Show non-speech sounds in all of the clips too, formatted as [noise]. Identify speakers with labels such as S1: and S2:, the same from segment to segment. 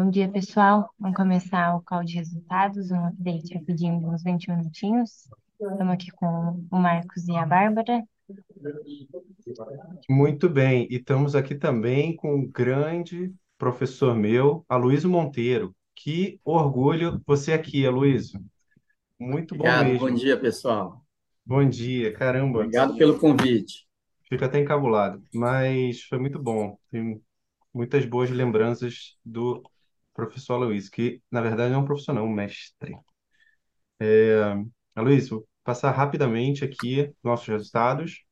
S1: Bom dia, pessoal. Vamos começar o call de resultados, um update rapidinho de uns 20 minutinhos. Estamos aqui com o Marcos e a Bárbara.
S2: Muito bem, e estamos aqui também com um grande professor meu, Aloysio Monteiro. Que orgulho você aqui, Aloysio. Muito bom
S3: Obrigado, bom
S2: mesmo.
S3: dia, pessoal.
S2: Bom dia, caramba.
S3: Obrigado pelo convite.
S2: Fico até encabulado, mas foi muito bom. Tenho muitas boas lembranças do professor Aloysio, que na verdade é um é um mestre. Aloysio, vou passar rapidamente aqui nossos resultados.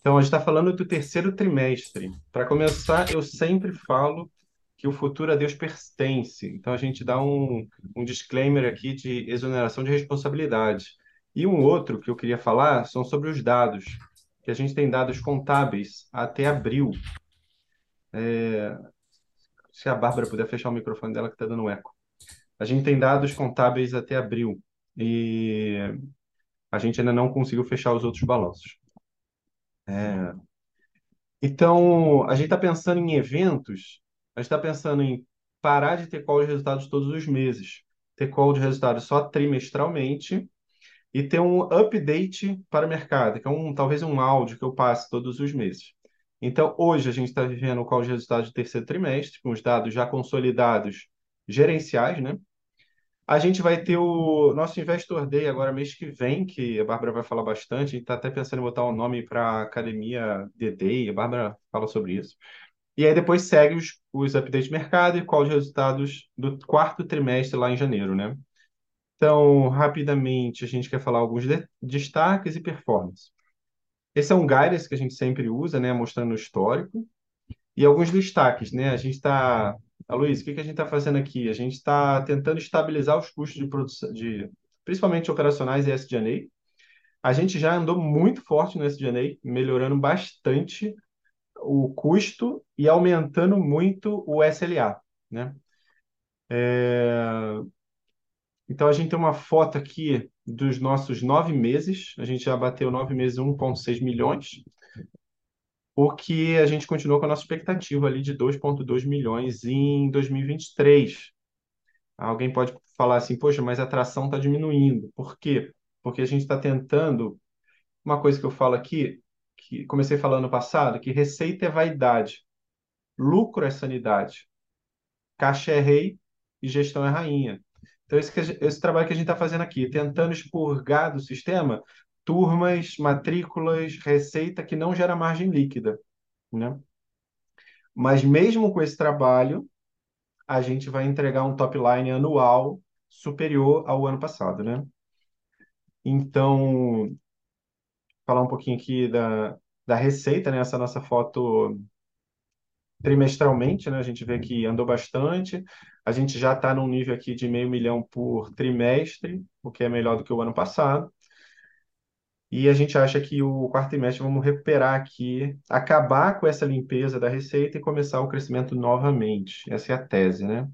S2: Então, a gente está falando do terceiro trimestre. Para começar, eu sempre falo que o futuro a Deus pertence. Então, a gente dá um, um disclaimer aqui de exoneração de responsabilidade. E um outro que eu queria falar são sobre os dados, que a gente tem dados contábeis até abril. Se a Bárbara puder fechar o microfone dela, que está dando eco. A gente tem dados contábeis até abril e a gente ainda não conseguiu fechar os outros balanços. Então, a gente está pensando em eventos, a gente está pensando em parar de ter call de resultados todos os meses, ter call de resultados só trimestralmente e ter um update para o mercado, que é um, talvez um áudio que eu passe todos os meses. Então, hoje a gente está vivendo o call de resultados do terceiro trimestre, com os dados já consolidados gerenciais, né? A gente vai ter o nosso Investor Day agora mês que vem, que a Bárbara vai falar bastante. A gente está até pensando em botar o um nome para Academia The Day, a Bárbara fala sobre isso. E aí depois segue os, os updates de mercado e qual os resultados do quarto trimestre lá em janeiro, né? Então, rapidamente, a gente quer falar alguns de, destaques e performance. Esse é um guidance que a gente sempre usa, né? Mostrando o histórico. E alguns destaques, né? A gente está Luiz, o que que a gente está fazendo aqui? A gente está tentando estabilizar os custos de produção, de, principalmente operacionais e SG&A. A gente já andou muito forte no SG&A, melhorando bastante o custo e aumentando muito o SLA, né? É... Então, a gente tem uma foto aqui dos nossos nove meses. A gente já bateu nove meses, 1,6 milhões o que a gente continua com a nossa expectativa ali de 2,2 milhões em 2023. Alguém pode falar assim, poxa, mas a atração está diminuindo. Por quê? Porque a gente está tentando. Uma coisa que eu falo aqui, que comecei falando no passado, que receita é vaidade, lucro é sanidade, caixa é rei e gestão é rainha. Então, esse, esse trabalho que a gente está fazendo aqui, tentando expurgar do sistema turmas, matrículas, receita que não gera margem líquida, né? Mas mesmo com esse trabalho, a gente vai entregar um top line anual superior ao ano passado, né? Então, falar um pouquinho aqui da, da receita, né? Essa nossa foto trimestralmente, né? A gente vê que andou bastante. A gente já está num nível aqui de meio milhão por trimestre, o que é melhor do que o ano passado. E a gente acha que o quarto trimestre vamos recuperar aqui, acabar com essa limpeza da receita e começar o crescimento novamente. Essa é a tese, né?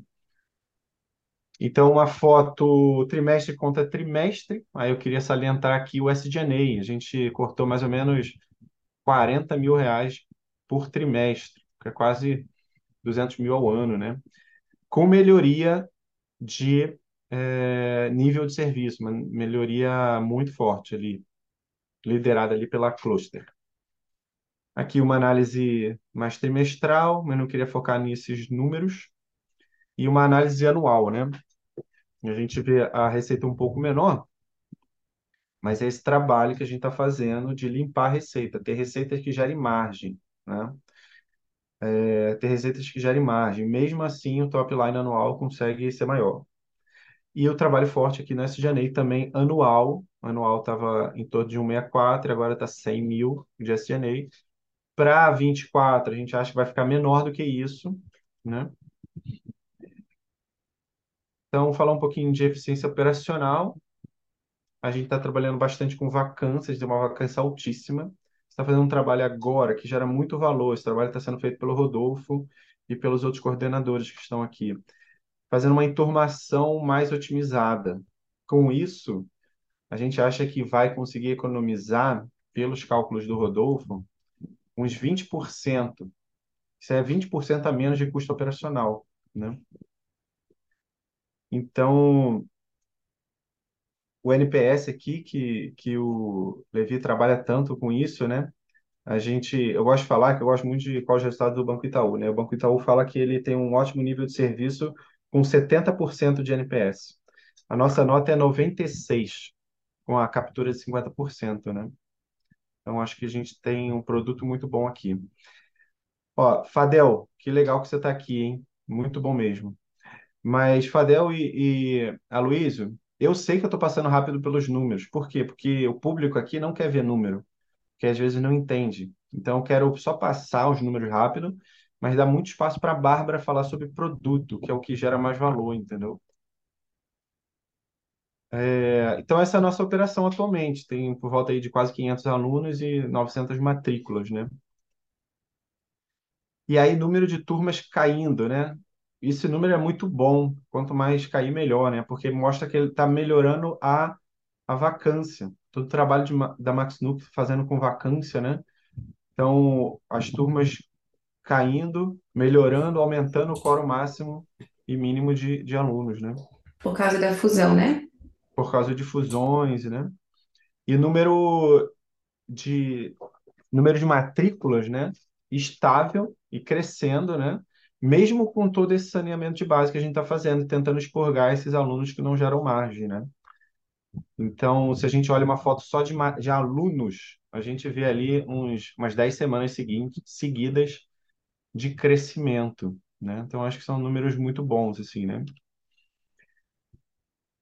S2: Então, uma foto trimestre contra trimestre. Aí eu queria salientar aqui o SG&A. A gente cortou mais ou menos 40 mil reais por trimestre, que é quase 200 mil ao ano, né? Com melhoria de é, nível de serviço, uma melhoria muito forte ali liderada ali pela Cluster. Aqui uma análise mais trimestral, mas não queria focar nesses números. E uma análise anual, né? A gente vê a receita um pouco menor, mas é esse trabalho que a gente está fazendo de limpar a receita, ter receitas que gerem margem, né? É, ter receitas que gerem margem. Mesmo assim, o top line anual consegue ser maior. E o trabalho forte aqui no SG&A também anual. Anual estava em torno de 164, agora está 100 mil de SG&A. Para 24, a gente acha que vai ficar menor do que isso, né? Então, falar um pouquinho de eficiência operacional. A gente está trabalhando bastante com vacâncias, de uma vacância altíssima. Está fazendo um trabalho agora que gera muito valor. Esse trabalho está sendo feito pelo Rodolfo e pelos outros coordenadores que estão aqui fazendo uma enturmação mais otimizada. Com isso, a gente acha que vai conseguir economizar, pelos cálculos do Rodolfo, uns 20%. Isso é 20% a menos de custo operacional, né? Então, o NPS aqui, que, que o Levi trabalha tanto com isso, né? A gente, eu gosto de falar que eu gosto muito de qual é o resultado do Banco Itaú, né? O Banco Itaú fala que ele tem um ótimo nível de serviço com 70% de NPS. A nossa nota é 96, com a captura de 50%, né? Então, acho que a gente tem um produto muito bom aqui. Ó, Fadel, que legal que você está aqui, hein? Muito bom mesmo. Mas, Fadel e, e Aloysio, eu sei que eu estou passando rápido pelos números. Por quê? Porque o público aqui não quer ver número, que às vezes não entende. Então, eu quero só passar os números rápido, mas dar muito espaço para a Bárbara falar sobre produto, que é o que gera mais valor, entendeu? É, então, essa é a nossa operação atualmente. Tem por volta aí de quase 500 alunos e 900 matrículas, né? E aí, número de turmas caindo, né? Esse número é muito bom. Quanto mais cair, melhor, né? Porque mostra que ele está melhorando a, a vacância. Todo o trabalho de da Max Nuke fazendo com vacância, né? Então, as turmas caindo, melhorando, aumentando o quórum máximo e mínimo de, de alunos, né?
S3: Por causa da fusão, né?
S2: Por causa de fusões, né? E número de número de matrículas, né, estável e crescendo, né, mesmo com todo esse saneamento de base que a gente está fazendo, tentando expurgar esses alunos que não geram margem, né? Então, se a gente olha uma foto só de, de alunos, a gente vê ali uns, umas 10 semanas seguintes, seguidas de crescimento, né? Então, acho que são números muito bons, assim, né?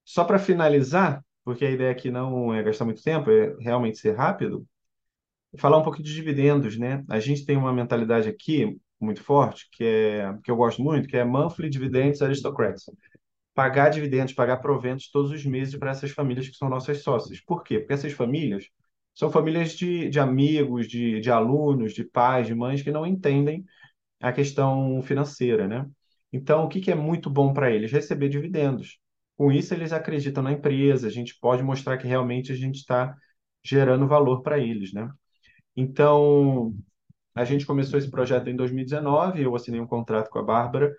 S2: Só para finalizar, porque a ideia aqui não é gastar muito tempo, é realmente ser rápido, falar um pouquinho de dividendos, né? A gente tem uma mentalidade aqui muito forte, que é que eu gosto muito, que é monthly dividends aristocrats. Pagar dividendos, pagar proventos todos os meses para essas famílias que são nossas sócias. Por quê? Porque essas famílias são famílias de, de amigos, de, de alunos, de pais, de mães que não entendem a questão financeira, né? Então, o que que é muito bom para eles? Receber dividendos. Com isso, eles acreditam na empresa, a gente pode mostrar que realmente a gente está gerando valor para eles, né? Então, a gente começou esse projeto em 2019, eu assinei um contrato com a Bárbara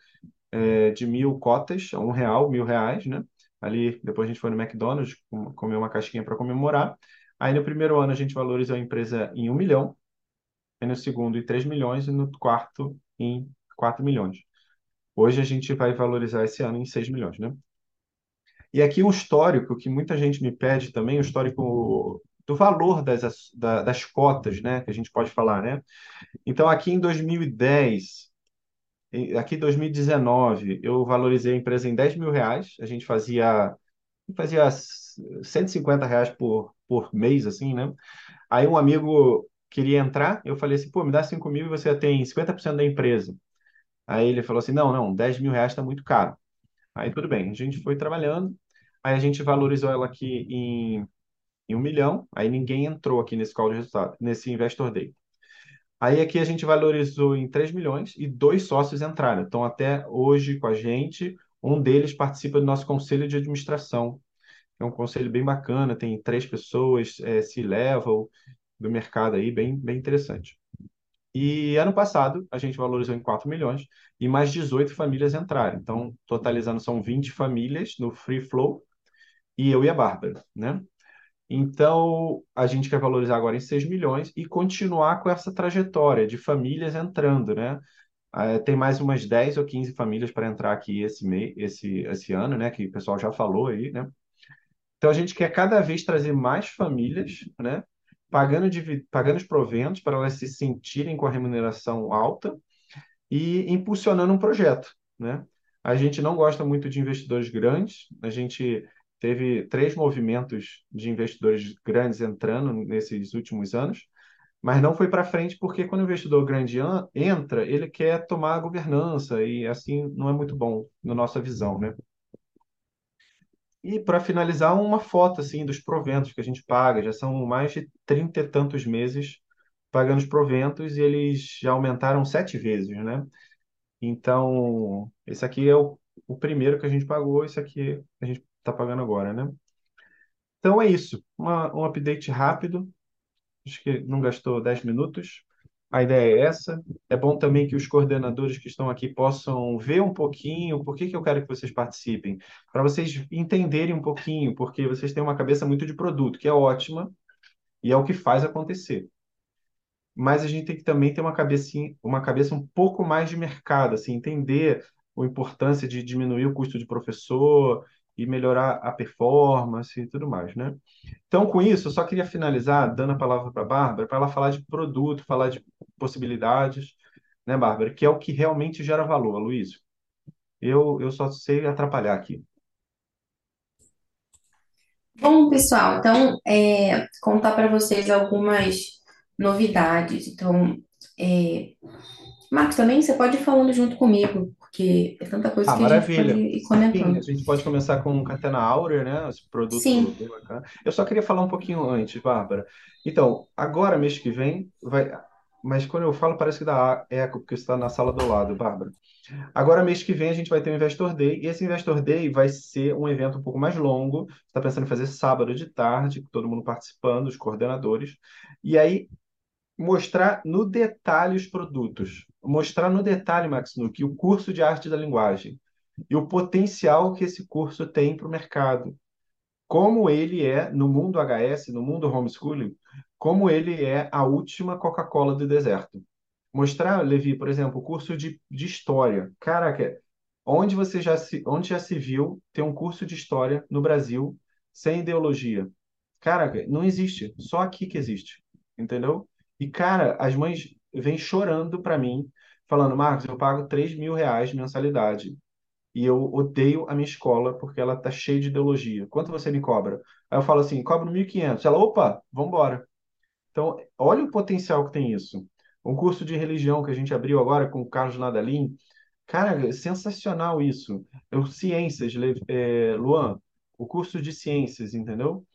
S2: é, de mil cotas, um real, mil reais, né? Ali, depois a gente foi no McDonald's, com- comer uma casquinha para comemorar. Aí no primeiro ano a gente valorizou a empresa em um milhão, aí no segundo em 3 milhões e no quarto em 4 milhões. Hoje a gente vai valorizar esse ano em 6 milhões, né? E aqui um histórico que muita gente me pede também, o histórico do valor das, das cotas, né? Que a gente pode falar, né? Então, aqui em 2010, em- aqui em 2019, eu valorizei a empresa em 10 mil reais. A gente fazia, fazia 150 reais por, por mês, assim, né? Aí um amigo queria entrar, eu falei assim, pô, me dá 5 mil e você tem 50% da empresa. Aí ele falou assim, não, não, 10 mil reais está muito caro. Aí tudo bem, a gente foi trabalhando, aí a gente valorizou ela aqui em, em um milhão, aí ninguém entrou aqui nesse call de resultado, nesse Investor Day. Aí aqui a gente valorizou em 3 milhões e dois sócios entraram. Então, até hoje com a gente, um deles participa do nosso conselho de administração. É um conselho bem bacana, tem três pessoas, é, C-level do mercado aí, bem, bem interessante. E ano passado a gente valorizou em 4 milhões e mais 18 famílias entraram. Então, totalizando são 20 famílias no Free Flow e eu e a Bárbara, né? Então, a gente quer valorizar agora em 6 milhões e continuar com essa trajetória de famílias entrando, né? Ah, tem mais umas 10 ou 15 famílias para entrar aqui esse, mês, esse, esse ano, né? Que o pessoal já falou aí, né? Então, a gente quer cada vez trazer mais famílias, né? Pagando, pagando os proventos para elas se sentirem com a remuneração alta e impulsionando um projeto, né? A gente não gosta muito de investidores grandes, a gente teve três movimentos de investidores grandes entrando nesses últimos anos, mas não foi para frente porque quando o investidor grande an- entra, ele quer tomar a governança e assim não é muito bom na nossa visão, né? E para finalizar, uma foto assim dos proventos que a gente paga, já são mais de trinta e tantos meses pagando os proventos e eles já aumentaram sete vezes, né? Então, esse aqui é o, o primeiro que a gente pagou, esse aqui a gente está pagando agora, né? Então é isso. Uma, um update rápido. Acho que não gastou 10 minutos. A ideia é essa. É bom também que os coordenadores que estão aqui possam ver um pouquinho por que que eu quero que vocês participem, para vocês entenderem um pouquinho, porque vocês têm uma cabeça muito de produto, que é ótima e é o que faz acontecer. Mas a gente tem que também ter uma cabecinha, uma cabeça um pouco mais de mercado, assim, entender a importância de diminuir o custo de professor e melhorar a performance e tudo mais, né? Então, com isso, eu só queria finalizar dando a palavra para a Bárbara, para ela falar de produto, falar de possibilidades, né, Bárbara? Que é o que realmente gera valor, Luiz. Eu, eu só sei atrapalhar aqui.
S3: Bom, pessoal, então, é, contar para vocês algumas novidades. Então, é, Marcos, também você pode ir falando junto comigo, porque é tanta coisa
S2: Ah,
S3: que a gente pode
S2: maravilha.
S3: ir
S2: Sim, a
S3: comentando.
S2: gente pode começar com Catena Áurea, né? Esse produto
S3: Sim,
S2: bem bacana. Eu só queria falar um pouquinho antes, Bárbara. Então, agora, mês que vem, vai. Mas quando eu falo, parece que dá eco, porque você está na sala do lado, Bárbara. Agora, mês que vem, a gente vai ter o Investor Day, e esse Investor Day vai ser um evento um pouco mais longo. Está pensando em fazer sábado de tarde, com todo mundo participando, os coordenadores. E aí, mostrar no detalhe os produtos. Mostrar no detalhe, Max Nuke, o curso de arte da linguagem e o potencial que esse curso tem para o mercado. Como ele é, no mundo HS, no mundo homeschooling, como ele é a última Coca-Cola do deserto. Mostrar, Levi, por exemplo, o curso de, de história. Caraca, onde você já se, onde já se viu ter um curso de história no Brasil sem ideologia? Caraca, não existe. Só aqui que existe. Entendeu? E, cara, as mães vêm chorando para mim, falando, Marcos, eu pago três mil reais de mensalidade e eu odeio a minha escola porque ela tá cheia de ideologia. Quanto você me cobra? Aí eu falo assim, cobro 1.500. Ela, opa, vambora. Então, olha o potencial que tem isso. Um curso de religião que a gente abriu agora com o Carlos Nadalim. Cara, é sensacional isso. Eu, ciências, Le- é, Luan, o curso de ciências, entendeu?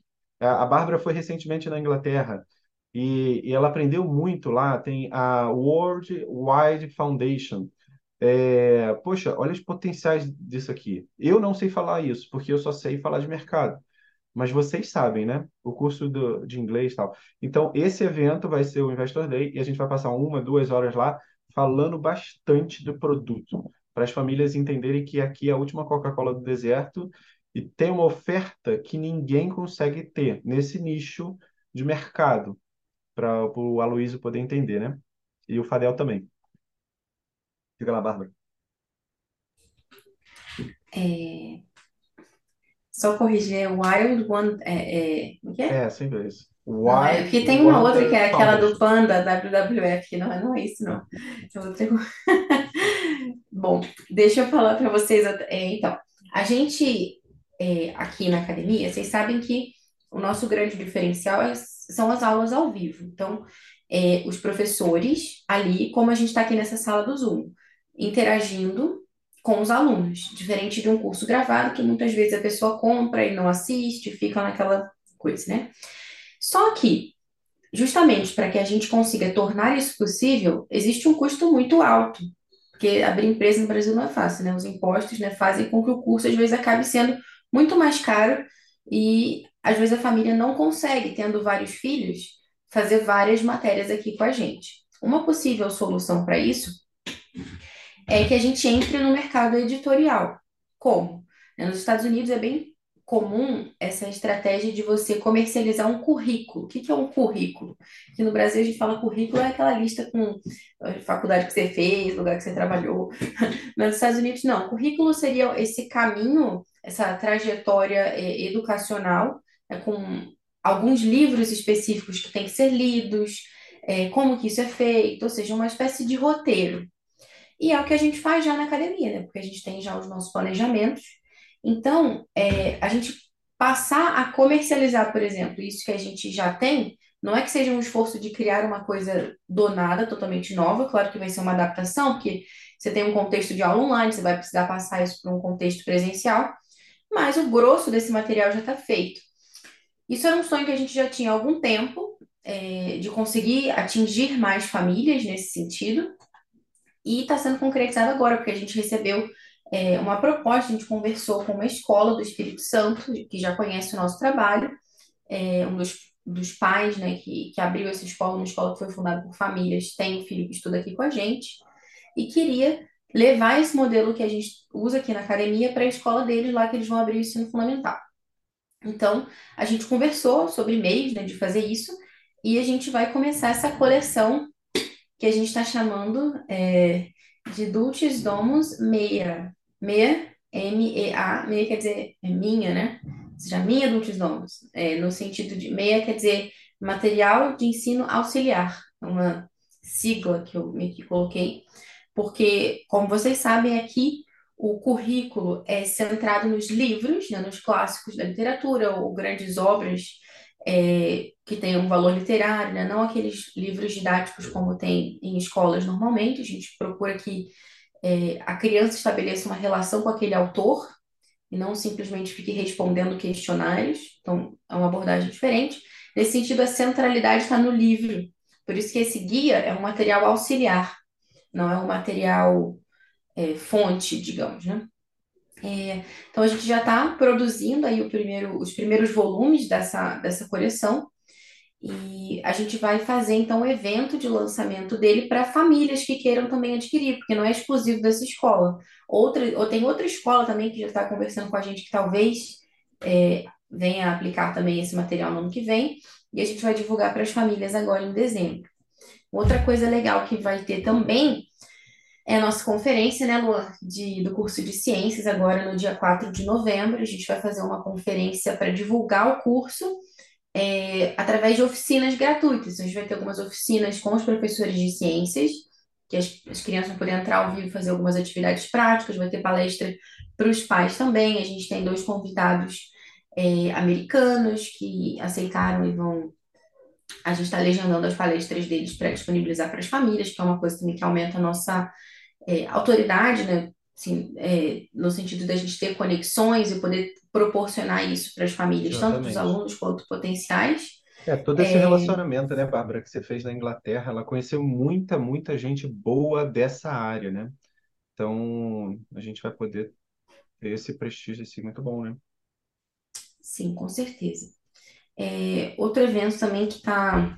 S2: A a Bárbara foi recentemente na Inglaterra e, e ela aprendeu muito lá. Tem a World Wide Foundation. É, poxa, olha os potenciais disso aqui. Eu não sei falar isso, porque eu só sei falar de mercado. Mas vocês sabem, né? O curso do- de inglês e tal. Então, esse evento vai ser o Investor Day e a gente vai passar uma, duas horas lá falando bastante do produto, para as famílias entenderem que aqui é a última Coca-Cola do deserto e tem uma oferta que ninguém consegue ter nesse nicho de mercado, para o Aloysio poder entender, né? E o Fadel também. Fica lá, Bárbara.
S3: é, só corrigir, é Wild One, é, é, como que é?
S2: É, sempre isso.
S3: Não, é
S2: Wild
S3: porque tem uma outra que é aquela do. Panda, WWF, que não, é- não é isso, não. É outra. [laughs] Bom, deixa eu falar para vocês. é, então, a gente é, aqui na academia, vocês sabem que o nosso grande diferencial é- são as aulas ao vivo. Então, é, os professores ali, como a gente está aqui nessa sala do Zoom, interagindo com os alunos, diferente de um curso gravado, que muitas vezes a pessoa compra e não assiste, fica naquela coisa, né? Só que Justamente para que a gente consiga tornar isso possível, existe um custo muito alto, porque abrir empresa no Brasil não é fácil, né? Os impostos, né, fazem com que o curso às vezes acabe sendo muito mais caro e às vezes a família não consegue, tendo vários filhos, fazer várias matérias aqui com a gente. Uma possível solução para isso é que a gente entre no mercado editorial. Como? Né, Nos Estados Unidos é bem comum essa estratégia de você comercializar um currículo. O que é um currículo? Que no Brasil a gente fala currículo é aquela lista com a faculdade que você fez, lugar que você trabalhou. [laughs] Mas nos Estados Unidos não. Currículo seria esse caminho, essa trajetória eh, educacional, né, com alguns livros específicos que têm que ser lidos, eh, como que isso é feito, ou seja, uma espécie de roteiro. E é o que a gente faz já na academia, né? Porque a gente tem já os nossos planejamentos. Então, é, a gente passar a comercializar, por exemplo, isso que a gente já tem, não é que seja um esforço de criar uma coisa do nada, totalmente nova, claro que vai ser uma adaptação, porque você tem um contexto de aula online, você vai precisar passar isso para um contexto presencial, mas o grosso desse material já está feito. Isso era um sonho que a gente já tinha há algum tempo, é, de conseguir atingir mais famílias nesse sentido. E está sendo concretizado agora, porque a gente recebeu é, uma proposta, a gente conversou com uma escola do Espírito Santo, que já conhece o nosso trabalho, é, um dos dos pais, né, que, que abriu essa escola, uma escola que foi fundada por famílias, tem um filho que estuda aqui com a gente, e queria levar esse modelo que a gente usa aqui na academia para a escola deles lá que eles vão abrir o ensino fundamental. Então, a gente conversou sobre meios, né, de fazer isso, e a gente vai começar essa coleção que a gente está chamando é, de Dulcis Domus Meia. Meia, M-E-A, meia quer dizer é minha, né? Ou seja, minha Dulcis Domus. É, no sentido de meia quer dizer material de ensino auxiliar, é uma sigla que eu meio que coloquei, porque, como vocês sabem, aqui o currículo é centrado nos livros, né, nos clássicos da literatura ou grandes obras é, que tenham um valor literário, né, não aqueles livros didáticos como tem em escolas normalmente. A gente procura que é, a criança estabeleça uma relação com aquele autor e não simplesmente fique respondendo questionários. Então, é uma abordagem diferente. Nesse sentido, a centralidade está no livro. Por isso que esse guia é um material auxiliar, não é um material é, fonte, digamos, né? É, então a gente já está produzindo aí o primeiro, os primeiros volumes dessa, dessa coleção e a gente vai fazer então o evento de lançamento dele para famílias que queiram também adquirir, porque não é exclusivo dessa escola. Outra, ou tem outra escola também que já está conversando com a gente que talvez é, venha aplicar também esse material no ano que vem, e a gente vai divulgar para as famílias agora em dezembro. Outra coisa legal que vai ter também é a nossa conferência, né, Luan, de, do curso de ciências, agora no dia 4 de novembro. A gente vai fazer uma conferência para divulgar o curso é, através de oficinas gratuitas. A gente vai ter algumas oficinas com os professores de ciências, que as, as crianças vão poder entrar ao vivo e fazer algumas atividades práticas, vai ter palestra para os pais também. A gente tem dois convidados é, americanos que aceitaram e vão a gente está legendando as palestras deles para disponibilizar para as famílias, que é uma coisa também que aumenta a nossa é, autoridade, né? Assim, é, no sentido da gente ter conexões e poder proporcionar isso para as famílias, tanto dos
S2: Exatamente.
S3: alunos quanto potenciais.
S2: É, todo esse relacionamento, né, Bárbara, que você fez na Inglaterra, ela conheceu muita, muita gente boa dessa área, né? Então, a gente vai poder ter esse prestígio, assim, muito bom, né?
S3: Sim, com certeza. É, outro evento também que está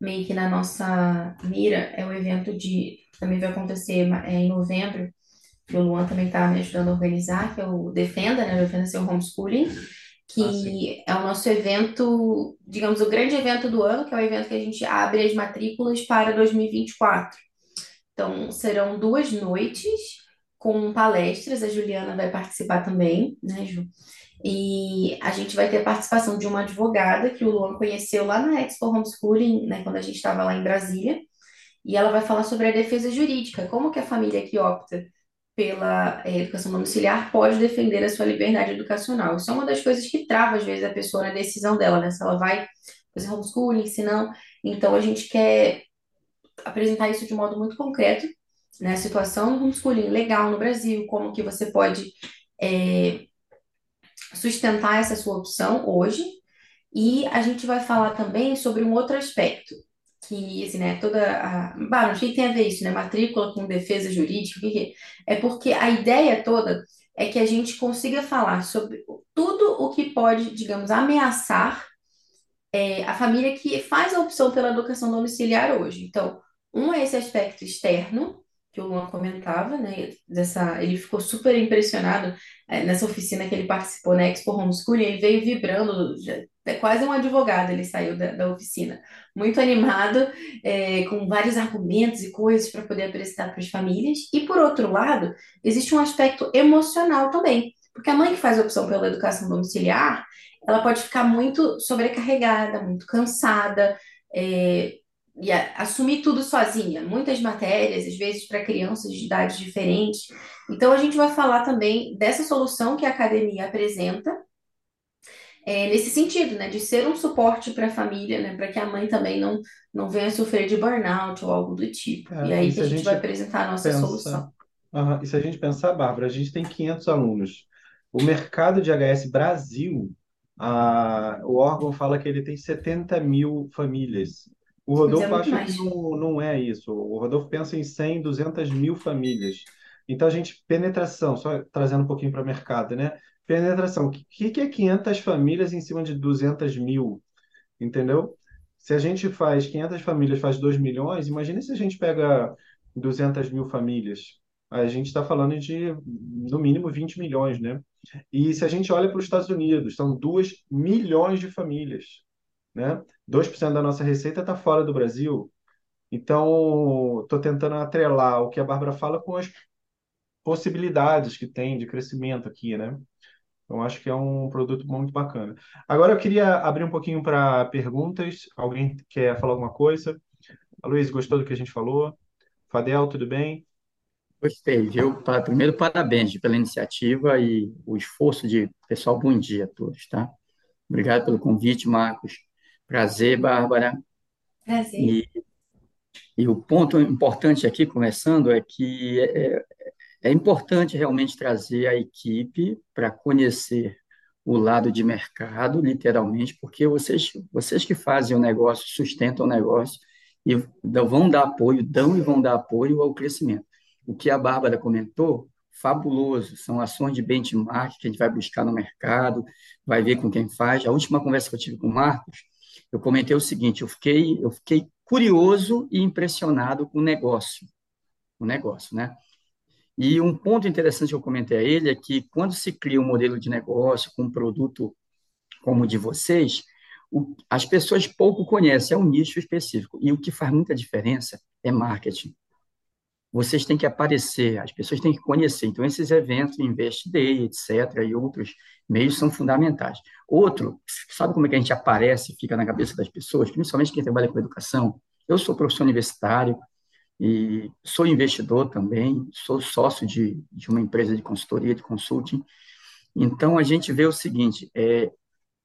S3: meio que na nossa mira é o evento de, também vai acontecer é, em novembro, que o Luan também está me ajudando a organizar, que é o Defenda, né? Defenda seu homeschooling,
S2: Ah,
S3: que é o nosso evento, digamos, o grande evento do ano, que é o evento que a gente abre as matrículas para 2024. Então, serão duas noites com palestras, a Juliana vai participar também, né, Ju? E a gente vai ter a participação de uma advogada que o Luan conheceu lá na Expo Homeschooling, né, quando a gente estava lá em Brasília, e ela vai falar sobre a defesa jurídica, como que a família que opta pela eh, educação domiciliar pode defender a sua liberdade educacional. Isso é uma das coisas que trava, às vezes, a pessoa na decisão dela, né? Se ela vai fazer homeschooling, se não. Então, a gente quer apresentar isso de modo muito concreto, né? A situação do homeschooling legal no Brasil, como que você pode eh, sustentar essa sua opção hoje. E a gente vai falar também sobre um outro aspecto, que, assim, né, toda a... Bah, o que tem a ver isso, né? Matrícula com defesa jurídica, é? É porque a ideia toda é que a gente consiga falar sobre tudo o que pode, digamos, ameaçar é, a família que faz a opção pela educação domiciliar hoje. Então, um é esse aspecto externo, que o Luan comentava, né? Dessa, ele ficou super impressionado é, nessa oficina que ele participou na Expo Homeschooling, ele veio vibrando, é quase um advogado, ele saiu da, da oficina, muito animado, é, com vários argumentos e coisas para poder apresentar para as famílias. E por outro lado, existe um aspecto emocional também, porque a mãe que faz a opção pela educação domiciliar, ela pode ficar muito sobrecarregada, muito cansada, é, e a- assumir tudo sozinha, muitas matérias, às vezes para crianças de idades diferentes. Então, a gente vai falar também dessa solução que a academia apresenta, é, nesse sentido, né, de ser um suporte para a família, né, para que a mãe também não, não venha sofrer de burnout ou algo do tipo. E
S2: É, e
S3: aí que a
S2: a
S3: gente vai apresentar a nossa
S2: pensar,
S3: solução.
S2: Aham, E se a gente pensar, Bárbara, a gente tem 500 alunos. O mercado de HS Brasil, a, o órgão fala que ele tem 70 mil famílias. O
S3: é
S2: Rodolfo
S3: muito
S2: acha que
S3: mais.
S2: não, não é isso. O Rodolfo pensa em 100, 200 mil famílias. Então, a gente, penetração, só trazendo um pouquinho para o mercado, né? Penetração, o que, que é 500 famílias em cima de 200 mil? entendeu? Se a gente faz 500 famílias, faz 2 milhões, imagine se a gente pega 200 mil famílias. A gente está falando de, no mínimo, 20 milhões, né? E se a gente olha para os Estados Unidos, são 2 milhões de famílias, né? 2% da nossa receita está fora do Brasil. Então, estou tentando atrelar o que a Bárbara fala com as possibilidades que tem de crescimento aqui, né? Então, acho que é um produto muito bacana. Agora, eu queria abrir um pouquinho para perguntas. Alguém quer falar alguma coisa? A Luiz, gostou do que a gente falou? Fadel, tudo bem?
S4: Gostei, viu? Primeiro, parabéns pela iniciativa e o esforço de... Pessoal, bom dia a todos, tá? Obrigado pelo convite, Marcos. Prazer, Bárbara.
S3: Prazer.
S4: E, e o ponto importante aqui, começando, é que é, é importante realmente trazer a equipe para conhecer o lado de mercado, literalmente, porque vocês, vocês que fazem o negócio, sustentam o negócio e vão dar apoio, dão e vão dar apoio ao crescimento. O que a Bárbara comentou, fabuloso, são ações de benchmark que a gente vai buscar no mercado, vai ver com quem faz. A última conversa que eu tive com o Marcos, eu comentei o seguinte, eu fiquei, eu fiquei curioso e impressionado com o negócio, o negócio, né? E um ponto interessante que eu comentei a ele é que quando se cria um modelo de negócio com um produto como o de vocês, o- as pessoas pouco conhecem, é um nicho específico. E o que faz muita diferença é marketing. Vocês têm que aparecer, as pessoas têm que conhecer. Então, esses eventos, Invest Day, etc., e outros meios são fundamentais. Outro, sabe como é que a gente aparece, fica na cabeça das pessoas, principalmente quem trabalha com educação? Eu sou professor universitário, e sou investidor também, sou sócio de, de uma empresa de consultoria, de consulting. Então, a gente vê o seguinte, é,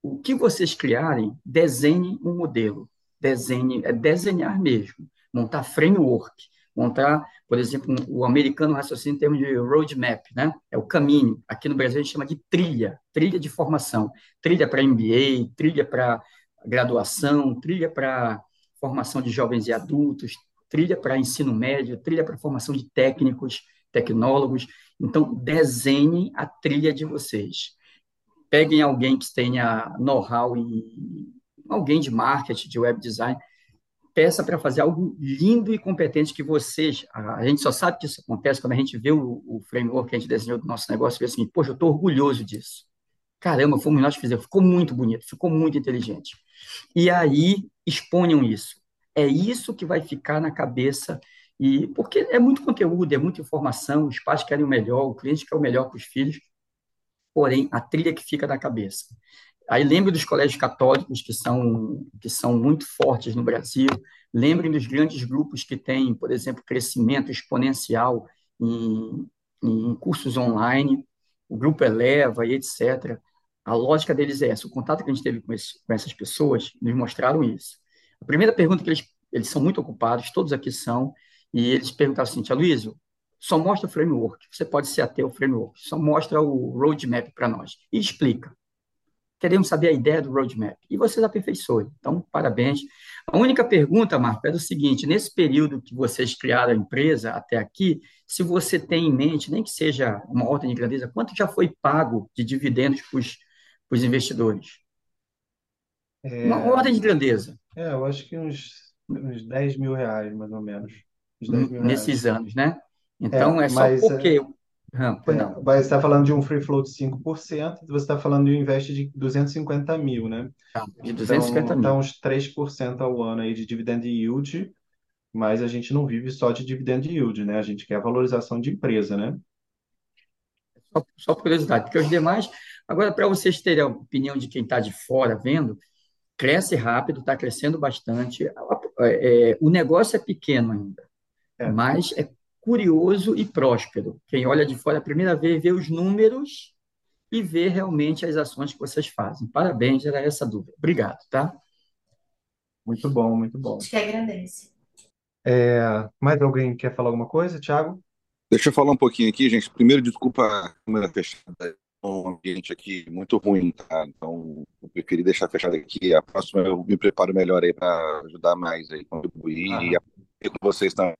S4: o que vocês criarem, desenhe um modelo, desenhe, é desenhar mesmo, montar framework, montar, por exemplo, o americano raciocina em termos de roadmap, né? É o caminho. Aqui no Brasil a gente chama de trilha, trilha de formação, trilha para MBA, trilha para graduação, trilha para formação de jovens e adultos, trilha para ensino médio, trilha para formação de técnicos, tecnólogos. Então, desenhem a trilha de vocês. Peguem alguém que tenha know-how em alguém de marketing, de web design, peça para fazer algo lindo e competente que vocês. A, gente só sabe que isso acontece quando a gente vê o, o framework que a gente desenhou do nosso negócio e vê assim, poxa, eu estou orgulhoso disso. Caramba, fomos nós que fizemos, ficou muito bonito, ficou muito inteligente. E aí exponham isso. É isso que vai ficar na cabeça e porque é muito conteúdo, é muita informação, os pais querem o melhor, o cliente quer o melhor para os filhos, porém a trilha que fica na cabeça. Aí lembre dos colégios católicos que são que são muito fortes no Brasil, lembrem dos grandes grupos que têm, por exemplo, crescimento exponencial em, em cursos online, o grupo Eleva e etc. A lógica deles é essa. O contato que a gente teve com, esse, com essas pessoas nos mostraram isso. A primeira pergunta que eles, eles são muito ocupados, todos aqui são, e eles perguntaram assim, Tia Luísio, só mostra o framework, você pode ser até o framework, só mostra o roadmap para nós e explica. Queremos saber a ideia do roadmap. E vocês aperfeiçoam. Então, parabéns. A única pergunta, Marco, é o seguinte: nesse período que vocês criaram a empresa até aqui, se você tem em mente, nem que seja uma ordem de grandeza, quanto já foi pago de dividendos para os investidores? Uma
S2: É,
S4: ordem de grandeza
S2: é, eu acho que uns, uns 10 mil reais, mais ou menos. Uns 10 mil reais.
S4: nesses anos, né?
S2: É,
S4: Então, é só
S2: mas,
S4: porque. Ah,
S2: é, mas você está falando de um free float de 5%, você está falando de um invest de 250 mil, né?
S4: Tá, de 250
S2: Então,
S4: mil.
S2: uns 3% ao ano aí de dividend yield, mas a gente não vive só de dividend yield, né? A gente quer valorização de empresa, né?
S4: Só, só por curiosidade, porque os demais. Agora, para vocês terem a opinião de quem está de fora vendo, cresce rápido, está crescendo bastante. É, é, o negócio é pequeno ainda,
S2: É.
S4: mas é curioso e próspero. Quem olha de fora a primeira vez vê os números e vê realmente as ações que vocês fazem. Parabéns, era essa a dúvida. Obrigado, tá?
S2: Muito bom, muito
S3: A
S2: bom.
S3: gente que agradece.
S2: É, mais alguém quer falar alguma coisa, Thiago?
S5: Deixa eu falar um pouquinho aqui, gente. Primeiro, desculpa a câmera fechada, é um ambiente aqui muito ruim, tá? Então, eu preferi deixar fechado aqui. A próxima eu me preparo melhor aí para ajudar mais aí, contribuir
S2: Aham.
S5: e aprender com vocês também.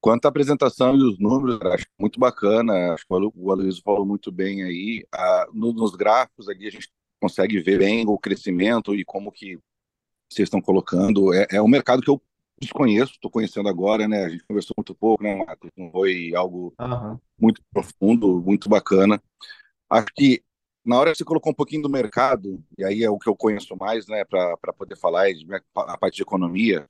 S5: Quanto à apresentação e os números, acho muito bacana. Acho que o Aloysio falou muito bem aí. Ah, no- nos gráficos ali, a gente consegue ver bem o crescimento e como que vocês estão colocando. É, é um mercado que eu desconheço, estou conhecendo agora, né? A gente conversou muito pouco, né, Marcos? Não foi algo
S2: Aham.
S5: muito profundo, muito bacana. Acho que na hora que você colocou um pouquinho do mercado, e aí é o que eu conheço mais, né, para poder falar, é de- a parte de economia,